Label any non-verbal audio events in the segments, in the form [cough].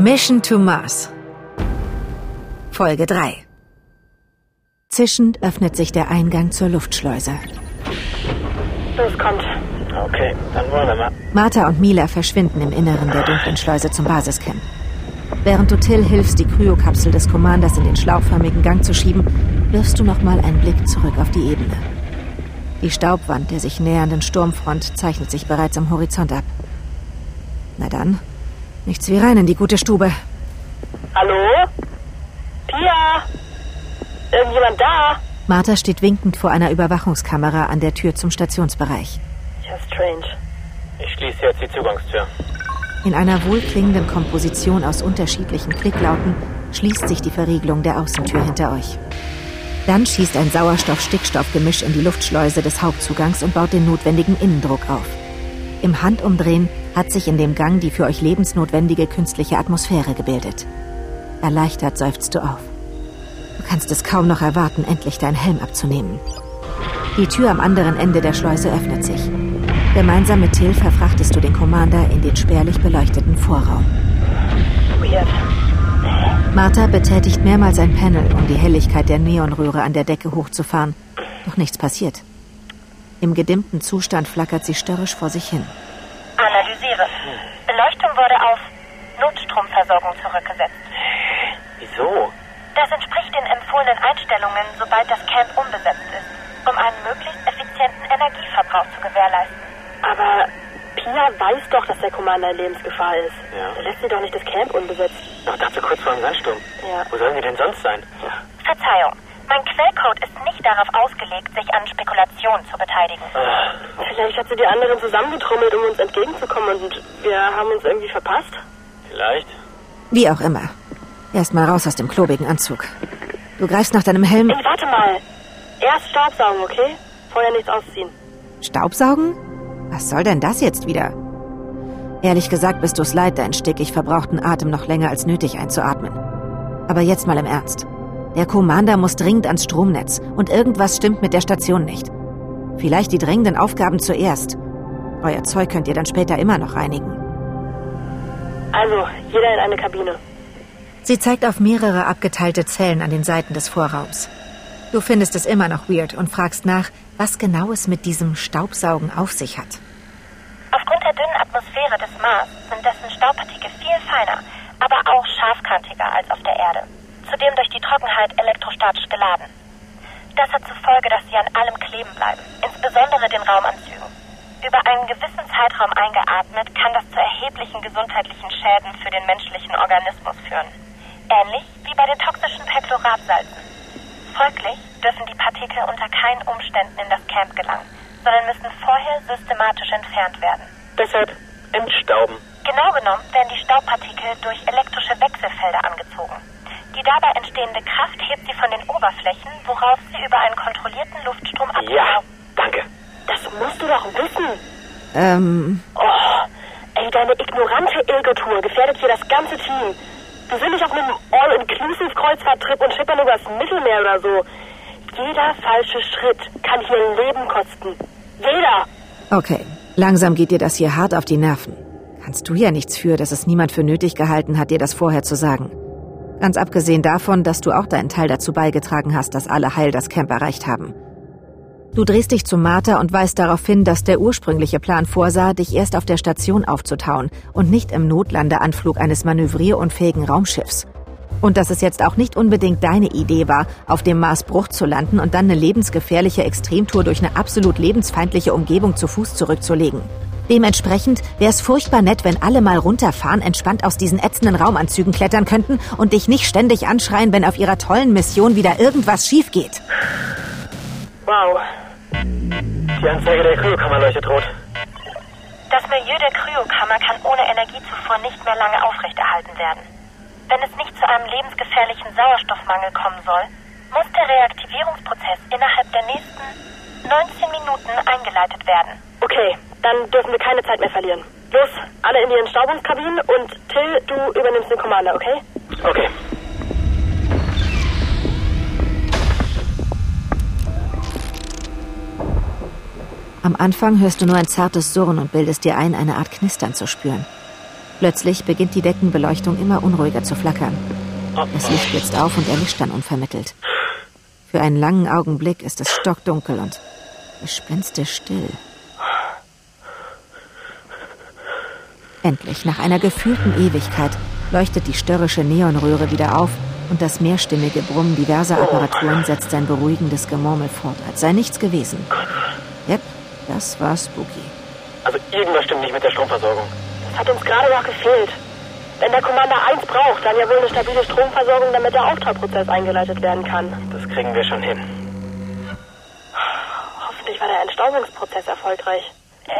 Mission to Mars. Folge 3. Zischend öffnet sich der Eingang zur Luftschleuse. Los, kommt. Okay, dann wollen wir mal. Martha und Mila verschwinden im Inneren der dunklen Schleuse zum Basiscamp. Während du Till hilfst, die Kryokapsel des Commanders in den schlauchförmigen Gang zu schieben, wirfst du nochmal einen Blick zurück auf die Ebene. Die Staubwand der sich nähernden Sturmfront zeichnet sich bereits am Horizont ab. Na dann, nichts wie rein in die gute Stube. Hallo? Pia? Irgendjemand da? Martha steht winkend vor einer Überwachungskamera an der Tür zum Stationsbereich. Ja, strange. Ich schließe jetzt die Zugangstür. In einer wohlklingenden Komposition aus unterschiedlichen Klicklauten schließt sich die Verriegelung der Außentür hinter euch. Dann schießt ein Sauerstoff-Stickstoff-Gemisch in die Luftschleuse des Hauptzugangs und baut den notwendigen Innendruck auf. Im Handumdrehen hat sich in dem Gang die für euch lebensnotwendige künstliche Atmosphäre gebildet. Erleichtert seufzt du auf. Du kannst es kaum noch erwarten, endlich deinen Helm abzunehmen. Die Tür am anderen Ende der Schleuse öffnet sich. Gemeinsam mit Till verfrachtest du den Commander in den spärlich beleuchteten Vorraum. Weird. Martha betätigt mehrmals ein Panel, um die Helligkeit der Neonröhre an der Decke hochzufahren. Doch nichts passiert. Im gedimmten Zustand flackert sie störrisch vor sich hin. Analysiere. Beleuchtung wurde auf Notstromversorgung zurückgesetzt. Wieso? Das entspricht den empfohlenen Einstellungen, sobald das Camp unbesetzt ist, um einen möglichst effizienten Energieverbrauch zu gewährleisten. Aber Pia weiß doch, dass der Commander in Lebensgefahr ist. Ja. Er lässt sie doch nicht das Camp unbesetzt. Noch dazu kurz vor dem Sandsturm. Ja. Wo sollen sie denn sonst sein? Verzeihung, mein Quellcode ist nicht darauf ausgelegt, sich an Spekulationen zu beteiligen. Vielleicht hat sie die anderen zusammengetrommelt, um uns entgegenzukommen und wir haben uns irgendwie verpasst. vielleicht. Wie auch immer. Erstmal raus aus dem klobigen Anzug. Du greifst nach deinem Helm. Ey, warte mal. Erst Staubsaugen, okay? Vorher nichts ausziehen. Staubsaugen? Was soll denn das jetzt wieder? Ehrlich gesagt bist du's leid, deinen stickig verbrauchten Atem noch länger als nötig einzuatmen. Aber jetzt mal im Ernst. Der Commander muss dringend ans Stromnetz und irgendwas stimmt mit der Station nicht. Vielleicht die drängenden Aufgaben zuerst. Euer Zeug könnt ihr dann später immer noch reinigen. Also, jeder in eine Kabine. Sie zeigt auf mehrere abgeteilte Zellen an den Seiten des Vorraums. Du findest es immer noch weird und fragst nach, was genau es mit diesem Staubsaugen auf sich hat. Aufgrund der dünnen Atmosphäre des Mars sind dessen Staubpartikel viel feiner, aber auch scharfkantiger als auf der Erde. Zudem durch die Trockenheit elektrostatisch geladen. Das hat zur Folge, dass sie an allem kleben bleiben, insbesondere den Raumanzügen. Über einen gewissen Zeitraum eingeatmet kann das zu erheblichen gesundheitlichen Schäden für den menschlichen Organismus führen. Ähnlich wie bei den toxischen Perchloratsalzen. Folglich dürfen die Partikel unter keinen Umständen in das Camp gelangen, sondern müssen vorher systematisch entfernt werden. Deshalb entstauben. Genau genommen werden die Staubpartikel durch elektrische Wechselfelder angezogen. Die dabei entstehende Kraft hebt sie von den Oberflächen, worauf sie über einen kontrollierten Luftstrom Ja, absaugen. danke. Das musst du doch wissen. Ähm, Oh, ey, deine ignorante Ego-Tour gefährdet hier das ganze Team. Wir sind nicht auf einem All-Inclusive-Kreuzfahrttrip und schippern übers Mittelmeer oder so. Jeder falsche Schritt kann hier Leben kosten. Jeder. okay. Langsam geht dir das hier hart auf die Nerven. Kannst du ja nichts für, dass es niemand für nötig gehalten hat, dir das vorher zu sagen. Ganz abgesehen davon, dass du auch deinen Teil dazu beigetragen hast, dass alle heil das Camp erreicht haben. Du drehst dich zu Martha und weist darauf hin, dass der ursprüngliche Plan vorsah, dich erst auf der Station aufzutauen und nicht im Notlandeanflug eines manövrierunfähigen Raumschiffs. Und dass es jetzt auch nicht unbedingt deine Idee war, auf dem Mars Bruch zu landen und dann eine lebensgefährliche Extremtour durch eine absolut lebensfeindliche Umgebung zu Fuß zurückzulegen. Dementsprechend wäre es furchtbar nett, wenn alle mal runterfahren, entspannt aus diesen ätzenden Raumanzügen klettern könnten und dich nicht ständig anschreien, wenn auf ihrer tollen Mission wieder irgendwas schief geht. Wow. Die Anzeige der Kryokammer leuchtet rot. Das Milieu der Kryokammer kann ohne Energiezufuhr nicht mehr lange aufrechterhalten werden. Wenn es nicht zu einem lebensgefährlichen Sauerstoffmangel kommen soll, muss der Reaktivierungsprozess innerhalb der nächsten 19 Minuten eingeleitet werden. Okay, dann dürfen wir keine Zeit mehr verlieren. Los, alle in die Entstaubungskabinen und Till, du übernimmst den Commander, okay? Okay. Am Anfang hörst du nur ein zartes Surren und bildest dir ein, eine Art Knistern zu spüren. Plötzlich beginnt die Deckenbeleuchtung immer unruhiger zu flackern. Das Licht blitzt auf und erlischt dann unvermittelt. Für einen langen Augenblick ist es stockdunkel und gespenstisch still. Endlich, nach einer gefühlten Ewigkeit, leuchtet die störrische Neonröhre wieder auf und das mehrstimmige Brummen diverser Apparaturen setzt sein beruhigendes Gemurmel fort, als sei nichts gewesen. Yep, das war spooky. Also irgendwas stimmt nicht mit der Stromversorgung. Das hat uns gerade noch gefehlt. Wenn der Commander eins braucht, dann ja wohl eine stabile Stromversorgung, damit der Auftauprozess eingeleitet werden kann. Das kriegen wir schon hin. Hoffentlich war der Entstaubungsprozess erfolgreich. Äh,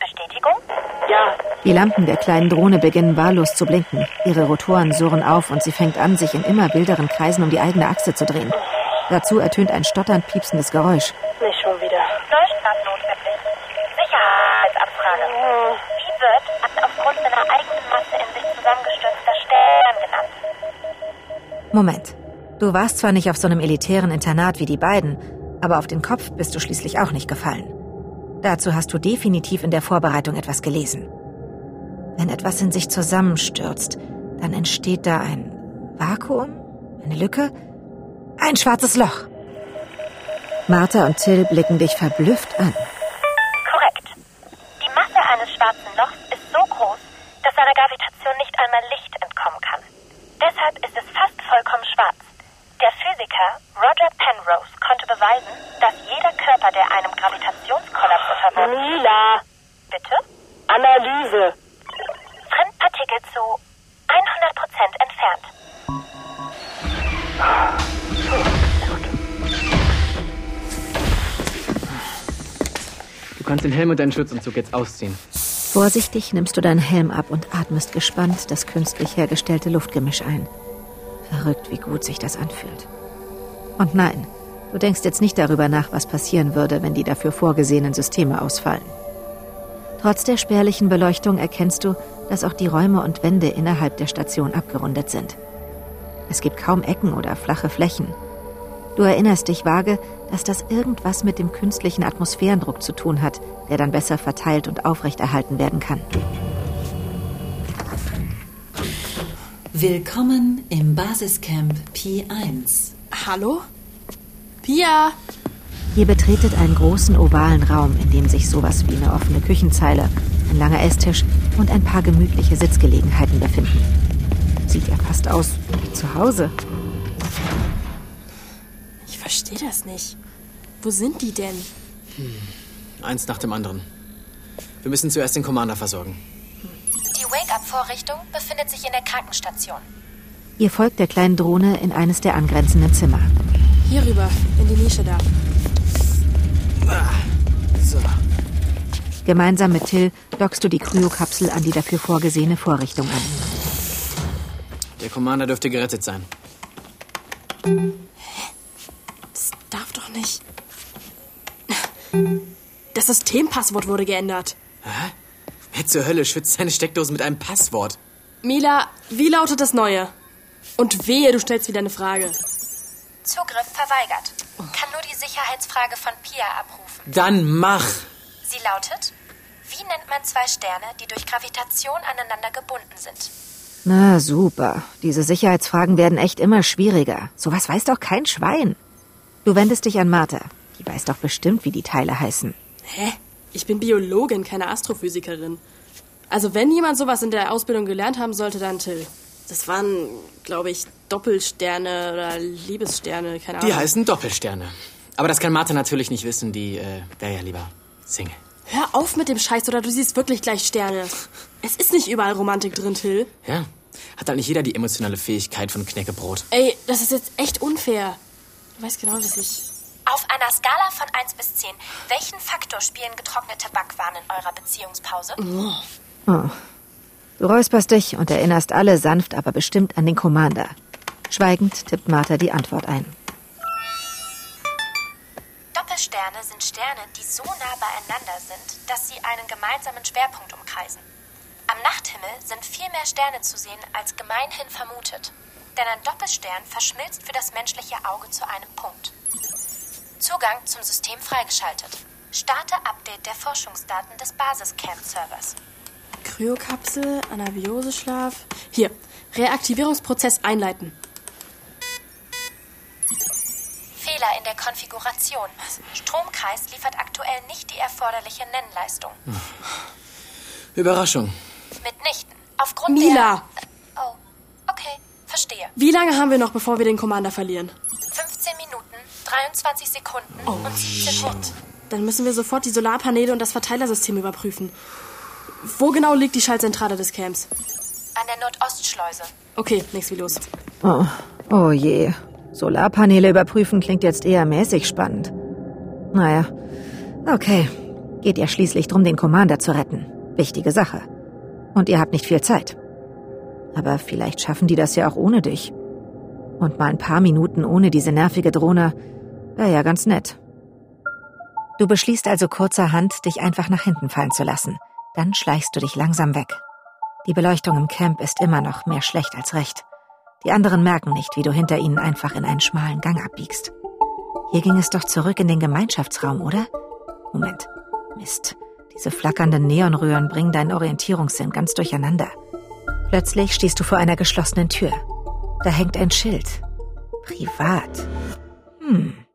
Bestätigung? Ja, Die Lampen der kleinen Drohne beginnen wahllos zu blinken. Ihre Rotoren surren auf und sie fängt an, sich in immer wilderen Kreisen um die eigene Achse zu drehen. Dazu ertönt ein stotternd piepsendes Geräusch. nicht schon wieder. Neustart notwendig. Sicherheitsabfrage. Wie wird ein aufgrund seiner eigenen Masse in sich zusammengestürzter Stern genannt? Moment. Du warst zwar nicht auf so einem elitären Internat wie die beiden, aber auf den Kopf bist du schließlich auch nicht gefallen. Dazu hast du definitiv in der Vorbereitung etwas gelesen. Wenn etwas in sich zusammenstürzt, dann entsteht da ein Vakuum, eine Lücke, ein schwarzes Loch. Martha und Till blicken dich verblüfft an. Korrekt. Die Masse eines schwarzen Lochs ist so groß, dass seiner Gravitation nicht einmal Licht entkommen kann. Deshalb ist es fast vollkommen schwarz. Der Physiker Roger Penrose konnte beweisen, dass jeder Körper, der einem Gravitationskollaps unterworfen Mila, bitte, Analyse. Fremdpartikel zu 100% entfernt. Du kannst den Helm und deinen Schutzanzug jetzt ausziehen. Vorsichtig nimmst du deinen Helm ab und atmest gespannt das künstlich hergestellte Luftgemisch ein. Verrückt, wie gut sich das anfühlt. Und nein, du denkst jetzt nicht darüber nach, was passieren würde, wenn die dafür vorgesehenen Systeme ausfallen. Trotz der spärlichen Beleuchtung erkennst du, dass auch die Räume und Wände innerhalb der Station abgerundet sind. Es gibt kaum Ecken oder flache Flächen. Du erinnerst dich vage, dass das irgendwas mit dem künstlichen Atmosphärendruck zu tun hat, der dann besser verteilt und aufrechterhalten werden kann. Willkommen im Basiscamp P1. Hallo? Pia! Ihr betretet einen großen ovalen Raum, in dem sich sowas wie eine offene Küchenzeile, ein langer Esstisch und ein paar gemütliche Sitzgelegenheiten befinden. Sieht ja fast aus wie zu Hause. Ich verstehe das nicht. Wo sind die denn? Eins nach dem anderen. Wir müssen zuerst den Commander versorgen. Die Wake-up-Vorrichtung befindet sich in der Krankenstation. Ihr folgt der kleinen Drohne in eines der angrenzenden Zimmer. Hier rüber, in die Nische da. So. Gemeinsam mit Till dockst du die Kryokapsel an die dafür vorgesehene Vorrichtung an. Der Commander dürfte gerettet sein. Das darf doch nicht. Das Systempasswort wurde geändert. Wer zur Hölle schützt seine Steckdose mit einem Passwort? Mila, wie lautet das neue? Und wehe, du stellst wieder eine Frage. Zugriff verweigert. Kann nur die Sicherheitsfrage von Pia abrufen. Dann mach! Sie lautet: Wie nennt man zwei Sterne, die durch Gravitation aneinander gebunden sind? Na super. Diese Sicherheitsfragen werden echt immer schwieriger. Sowas weiß doch kein Schwein. Du wendest dich an Martha. Die weiß doch bestimmt, wie die Teile heißen. Hä? Ich bin Biologin, keine Astrophysikerin. Also wenn jemand sowas in der Ausbildung gelernt haben sollte, dann Till. Das waren, glaube ich, Doppelsterne oder Liebessterne, keine Ahnung. Die heißen Doppelsterne. Aber das kann Martha natürlich nicht wissen, die äh, wäre ja lieber Single. Hör auf mit dem Scheiß oder du siehst wirklich gleich Sterne. Es ist nicht überall Romantik drin, Till. Ja. Hat halt nicht jeder die emotionale Fähigkeit von Knäckebrot. Ey, das ist jetzt echt unfair. Du weißt genau, dass ich... Auf einer Skala von 1 bis 10, welchen Faktor spielen getrocknete Backwaren in eurer Beziehungspause? Oh. Du räusperst dich und erinnerst alle sanft, aber bestimmt an den Commander. Schweigend tippt Martha die Antwort ein. Doppelsterne sind Sterne, die so nah beieinander sind, dass sie einen gemeinsamen Schwerpunkt umkreisen. Am Nachthimmel sind viel mehr Sterne zu sehen, als gemeinhin vermutet. Denn ein Doppelstern verschmilzt für das menschliche Auge zu einem Punkt. Zugang zum System freigeschaltet. Starte Update der Forschungsdaten des Basiscamp-Servers. Kryokapsel, Anabioseschlaf. Hier, Reaktivierungsprozess einleiten. Fehler in der Konfiguration. Stromkreis liefert aktuell nicht die erforderliche Nennleistung. Überraschung. Mitnichten. Aufgrund Mila! der... Oh, okay, verstehe. Wie lange haben wir noch, bevor wir den Commander verlieren? 15 Minuten, 23 Sekunden und 17 Watt. Dann müssen wir sofort die Solarpaneele und das Verteilersystem überprüfen. Wo genau liegt die Schaltzentrale des Camps? An der Nordostschleuse. Okay, nichts wie los. Oh, oh je. Solarpaneele überprüfen klingt jetzt eher mäßig spannend. Naja, okay. Geht ja schließlich drum, den Commander zu retten. Wichtige Sache. Und ihr habt nicht viel Zeit. Aber vielleicht schaffen die das ja auch ohne dich. Und mal ein paar Minuten ohne diese nervige Drohne wäre ja ganz nett. Du beschließt also kurzerhand, dich einfach nach hinten fallen zu lassen. Dann schleichst du dich langsam weg. Die Beleuchtung im Camp ist immer noch mehr schlecht als recht. Die anderen merken nicht, wie du hinter ihnen einfach in einen schmalen Gang abbiegst. Hier ging es doch zurück in den Gemeinschaftsraum, oder? Moment. Mist. Diese flackernden Neonröhren bringen deinen Orientierungssinn ganz durcheinander. Plötzlich stehst du vor einer geschlossenen Tür. Da hängt ein Schild. Privat. Hm.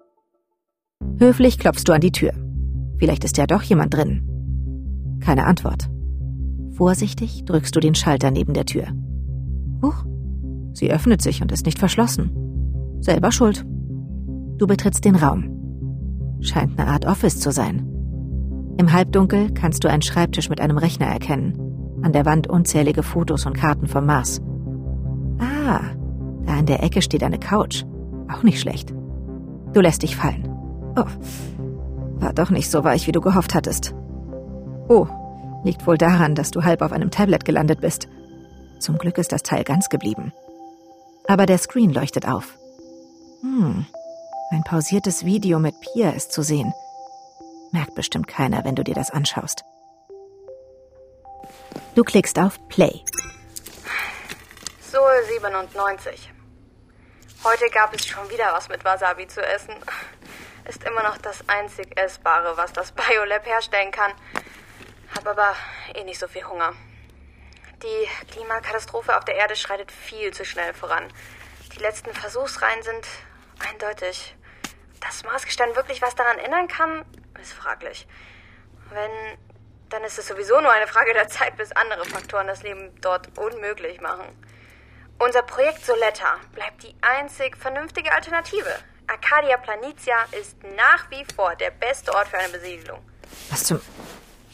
Höflich klopfst du an die Tür. Vielleicht ist ja doch jemand drin. Keine Antwort. Vorsichtig drückst du den Schalter neben der Tür. Huch, sie öffnet sich und ist nicht verschlossen. Selber schuld. Du betrittst den Raum. Scheint eine Art Office zu sein. Im Halbdunkel kannst du einen Schreibtisch mit einem Rechner erkennen. An der Wand unzählige Fotos und Karten vom Mars. Ah, da in der Ecke steht eine Couch. Auch nicht schlecht. Du lässt dich fallen. Oh, war doch nicht so weich, wie du gehofft hattest. Oh, liegt wohl daran, dass du halb auf einem Tablet gelandet bist. Zum Glück ist das Teil ganz geblieben. Aber der Screen leuchtet auf. Hm, ein pausiertes Video mit Pia ist zu sehen. Merkt bestimmt keiner, wenn du dir das anschaust. Du klickst auf Play. Sol 97. Heute gab es schon wieder was mit Wasabi zu essen. Ist immer noch das einzig Essbare, was das Biolab herstellen kann. Hab aber eh nicht so viel Hunger. Die Klimakatastrophe auf der Erde schreitet viel zu schnell voran. Die letzten Versuchsreihen sind eindeutig. Dass Marsgestein wirklich was daran ändern kann, ist fraglich. Wenn, dann ist es sowieso nur eine Frage der Zeit, bis andere Faktoren das Leben dort unmöglich machen. Unser Projekt Soletta bleibt die einzig vernünftige Alternative. Arcadia Planitia ist nach wie vor der beste Ort für eine Besiedlung. Was zum.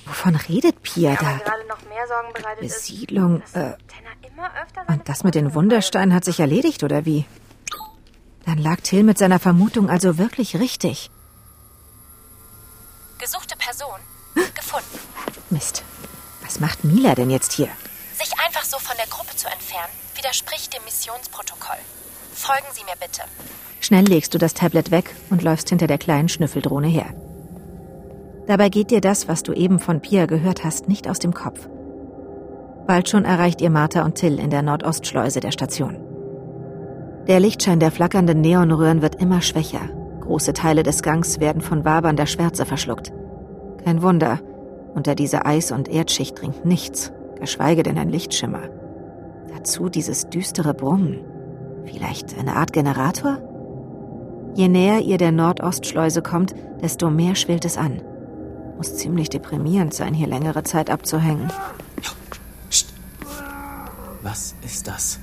Wovon redet Pia Aber da? gerade noch mehr Sorgen bereitet Besiedlung, ist, äh, Und das mit den Wundersteinen hat sich erledigt, oder wie? Dann lag Till mit seiner Vermutung also wirklich richtig. Gesuchte Person gefunden. Mist. Was macht Mila denn jetzt hier? Sich einfach so von der Gruppe zu entfernen, widerspricht dem Missionsprotokoll. Folgen Sie mir bitte. Schnell legst du das Tablet weg und läufst hinter der kleinen Schnüffeldrohne her. Dabei geht dir das, was du eben von Pia gehört hast, nicht aus dem Kopf. Bald schon erreicht ihr Martha und Till in der Nordostschleuse der Station. Der Lichtschein der flackernden Neonröhren wird immer schwächer. Große Teile des Gangs werden von wabernder Schwärze verschluckt. Kein Wunder, unter dieser Eis- und Erdschicht dringt nichts, geschweige denn ein Lichtschimmer. Dazu dieses düstere Brummen. Vielleicht eine Art Generator? Je näher ihr der Nordostschleuse kommt, desto mehr schwillt es an. Muss ziemlich deprimierend sein, hier längere Zeit abzuhängen. Was ist das?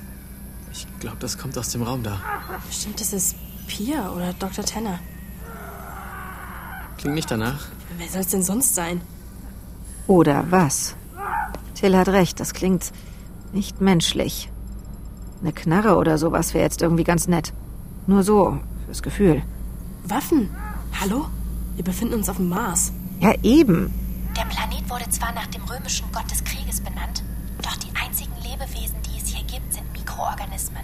Ich glaube, das kommt aus dem Raum da. Bestimmt ist es Pia oder Dr. Tanner. Klingt nicht danach. Wer soll es denn sonst sein? Oder was? Till hat recht, das klingt nicht menschlich. Eine Knarre oder sowas wäre jetzt irgendwie ganz nett. Nur so, fürs Gefühl. Waffen? Hallo? Wir befinden uns auf dem Mars. Ja, eben. Der Planet wurde zwar nach dem römischen Gott des Krieges benannt, doch die einzigen Lebewesen, die es hier gibt, sind Mikroorganismen.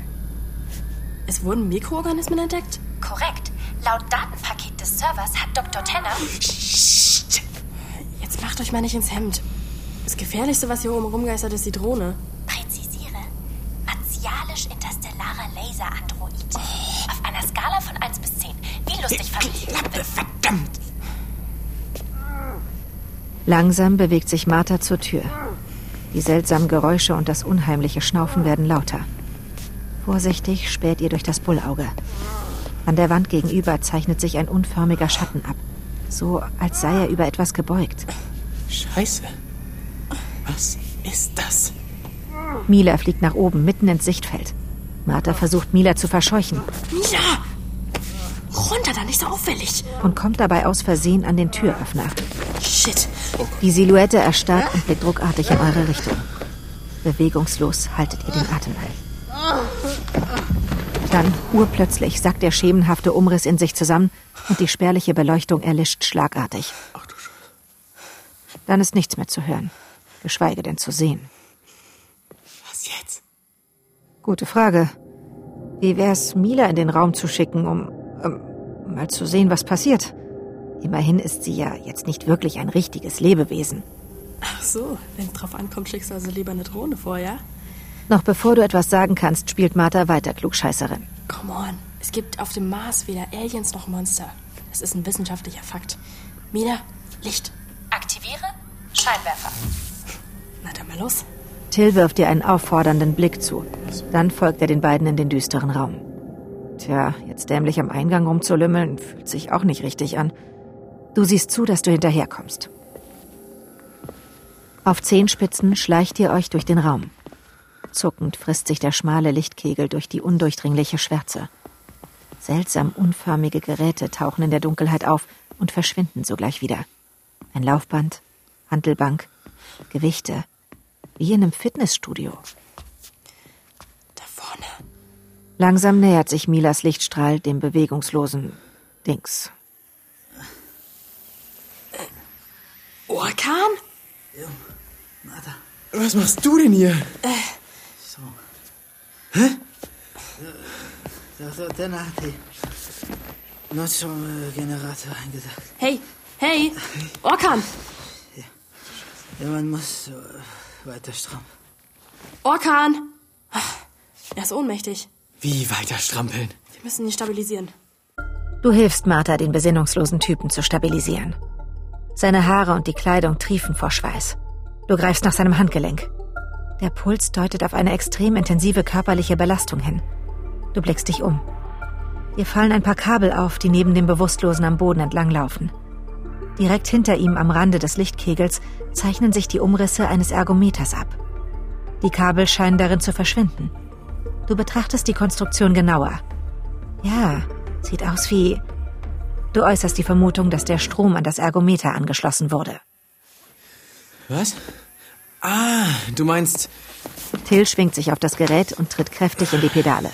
Es wurden Mikroorganismen entdeckt? Korrekt. Laut Datenpaket des Servers hat Dr. Tanner. Jetzt macht euch mal nicht ins Hemd. Das Gefährlichste, was hier oben rumgeistert, ist die Drohne. Fand ich Klappe, verdammt! Langsam bewegt sich Martha zur Tür. Die seltsamen Geräusche und das unheimliche Schnaufen werden lauter. Vorsichtig späht ihr durch das Bullauge. An der Wand gegenüber zeichnet sich ein unförmiger Schatten ab. So, als sei er über etwas gebeugt. Scheiße. Was ist das? Mila fliegt nach oben, mitten ins Sichtfeld. Martha versucht, Mila zu verscheuchen. Mila! Runter, da nicht so auffällig. Und kommt dabei aus Versehen an den Türöffner. Shit. Die Silhouette erstarrt und blickt ruckartig in eure Richtung. Bewegungslos haltet ihr den Atem an. Dann, urplötzlich, sackt der schemenhafte Umriss in sich zusammen und die spärliche Beleuchtung erlischt schlagartig. Dann ist nichts mehr zu hören, geschweige denn zu sehen. Was jetzt? Gute Frage. Wie wär's, Mila in den Raum zu schicken, um ähm, mal zu sehen, was passiert? Immerhin ist sie ja jetzt nicht wirklich ein richtiges Lebewesen. Ach so, wenn drauf ankommt, schickst du also lieber eine Drohne vor, ja? Noch bevor du etwas sagen kannst, spielt Martha weiter Klugscheißerin. Come on. Es gibt auf dem Mars weder Aliens noch Monster. Das ist ein wissenschaftlicher Fakt. Mila, Licht. Aktiviere Scheinwerfer. Na dann mal los. Till wirft dir einen auffordernden Blick zu. Dann folgt er den beiden in den düsteren Raum. Tja, jetzt dämlich am Eingang rumzulümmeln, fühlt sich auch nicht richtig an. Du siehst zu, dass du hinterherkommst. Auf Zehenspitzen schleicht ihr euch durch den Raum. Zuckend frisst sich der schmale Lichtkegel durch die undurchdringliche Schwärze. Seltsam unförmige Geräte tauchen in der Dunkelheit auf und verschwinden sogleich wieder. Ein Laufband, Handelbank, Gewichte, wie in einem Fitnessstudio. Langsam nähert sich Milas Lichtstrahl dem bewegungslosen Dings. Orkan? Was machst du denn hier? Dann hat die Nutzungsgenerator eingesagt. Hey, hey, Orkan! Ja, man muss so äh, weiter Strom. Orkan! Er ist ohnmächtig. Wie weiter strampeln? Wir müssen ihn stabilisieren. Du hilfst Martha, den besinnungslosen Typen zu stabilisieren. Seine Haare und die Kleidung triefen vor Schweiß. Du greifst nach seinem Handgelenk. Der Puls deutet auf eine extrem intensive körperliche Belastung hin. Du blickst dich um. Dir fallen ein paar Kabel auf, die neben dem Bewusstlosen am Boden entlanglaufen. Direkt hinter ihm am Rande des Lichtkegels zeichnen sich die Umrisse eines Ergometers ab. Die Kabel scheinen darin zu verschwinden. Du betrachtest die Konstruktion genauer. Ja, sieht aus wie... Du äußerst die Vermutung, dass der Strom an das Ergometer angeschlossen wurde. Was? Ah, du meinst. Till schwingt sich auf das Gerät und tritt kräftig in die Pedale.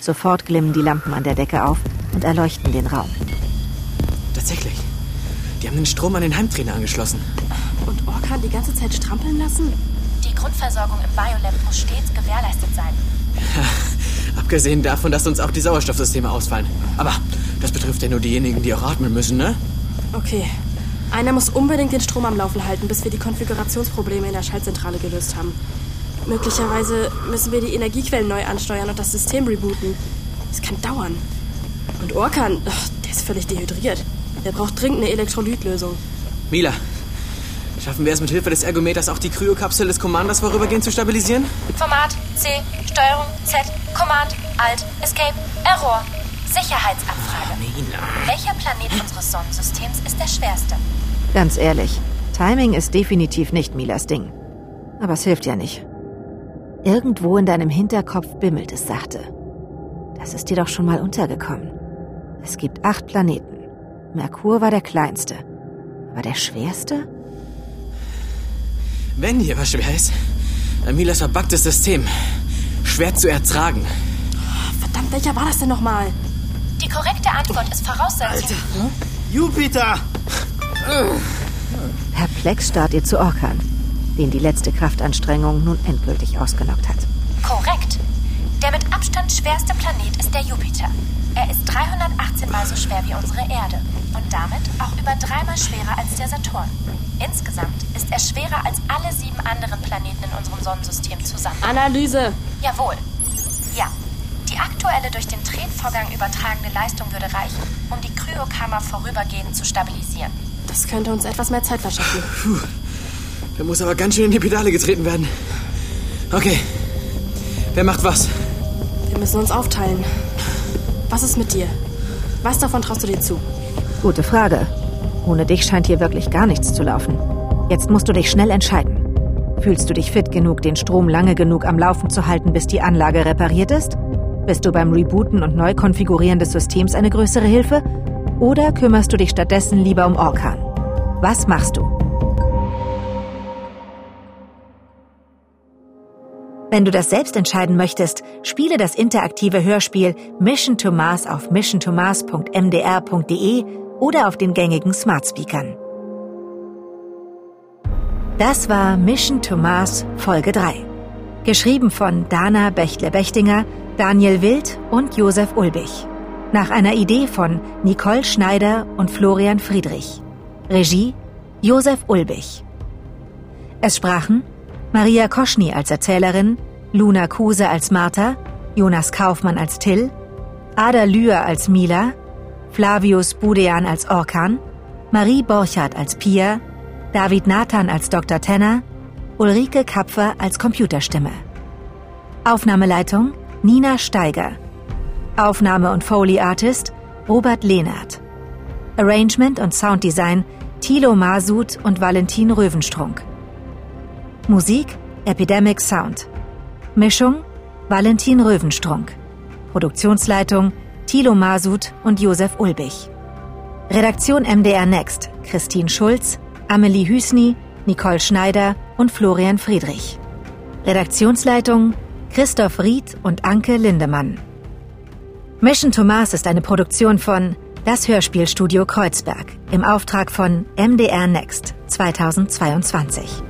Sofort glimmen die Lampen an der Decke auf und erleuchten den Raum. Tatsächlich. Die haben den Strom an den Heimtrainer angeschlossen. Und Orkan die ganze Zeit strampeln lassen? Die Grundversorgung im Biolab muss stets gewährleistet sein. [laughs] Abgesehen davon, dass uns auch die Sauerstoffsysteme ausfallen. Aber das betrifft ja nur diejenigen, die auch atmen müssen, ne? Okay. Einer muss unbedingt den Strom am Laufen halten, bis wir die Konfigurationsprobleme in der Schaltzentrale gelöst haben. Möglicherweise müssen wir die Energiequellen neu ansteuern und das System rebooten. Das kann dauern. Und Orkan, ach, der ist völlig dehydriert. Der braucht dringend eine Elektrolytlösung. Mila, schaffen wir es mit Hilfe des Ergometers auch die Kryokapsel des Commanders vorübergehend zu stabilisieren? Format C, Steuerung Z, Command, Alt, Escape, Error. Sicherheitsabfrage. Mila. Welcher Planet unseres Sonnensystems ist der schwerste? Ganz ehrlich, Timing ist definitiv nicht Milas Ding. Aber es hilft ja nicht. Irgendwo in deinem Hinterkopf bimmelt es sachte. Das ist dir doch schon mal untergekommen. Es gibt acht Planeten. Merkur war der kleinste. Aber der schwerste? Wenn hier was schwer ist, dann Milas verbacktes System. Schwer zu ertragen. Verdammt, welcher war das denn nochmal? Die korrekte Antwort ist Voraussetzung. Jupiter! Perplex starrt ihr zu Orkan, den die letzte Kraftanstrengung nun endgültig ausgenockt hat. Korrekt. Der mit Abstand schwerste Planet ist der Jupiter. Er ist 318 mal so schwer wie unsere Erde und damit auch über dreimal schwerer als der Saturn. Insgesamt ist er schwerer als alle sieben anderen Planeten in unserem Sonnensystem zusammen. Analyse. Jawohl. Ja. Die aktuelle durch den Tretvorgang übertragene Leistung würde reichen, um die Kryokammer vorübergehend zu stabilisieren. Das könnte uns etwas mehr Zeit verschaffen. Da muss aber ganz schön in die Pedale getreten werden. Okay. Wer macht was? Wir müssen uns aufteilen. Was ist mit dir? Was davon traust du dir zu? Gute Frage. Ohne dich scheint hier wirklich gar nichts zu laufen. Jetzt musst du dich schnell entscheiden. Fühlst du dich fit genug, den Strom lange genug am Laufen zu halten, bis die Anlage repariert ist? Bist du beim Rebooten und Neukonfigurieren des Systems eine größere Hilfe? Oder kümmerst du dich stattdessen lieber um Orkan? Was machst du? Wenn du das selbst entscheiden möchtest, spiele das interaktive Hörspiel Mission to Mars auf missiontomars.mdr.de oder auf den gängigen Smart Speakern. Das war Mission to Mars Folge 3. Geschrieben von Dana Bechtle-Bechtinger, Daniel Wild und Josef Ulbich. Nach einer Idee von Nicole Schneider und Florian Friedrich. Regie Josef Ulbich. Es sprachen Maria Koschny als Erzählerin, Luna Kuse als Martha, Jonas Kaufmann als Till, Ada Lühr als Mila, Flavius Budean als Orkan, Marie Borchardt als Pia, David Nathan als Dr. Tenner, Ulrike Kapfer als Computerstimme. Aufnahmeleitung Nina Steiger. Aufnahme und Foley Artist Robert Lehnert. Arrangement und Sounddesign Thilo Masud und Valentin Röwenstrunk. Musik Epidemic Sound. Mischung Valentin Röwenstrunk. Produktionsleitung Thilo Masud und Josef Ulbich. Redaktion MDR Next Christine Schulz, Amelie Hüsny, Nicole Schneider und Florian Friedrich. Redaktionsleitung Christoph Ried und Anke Lindemann. Mission to Mars ist eine Produktion von Das Hörspielstudio Kreuzberg im Auftrag von MDR Next 2022.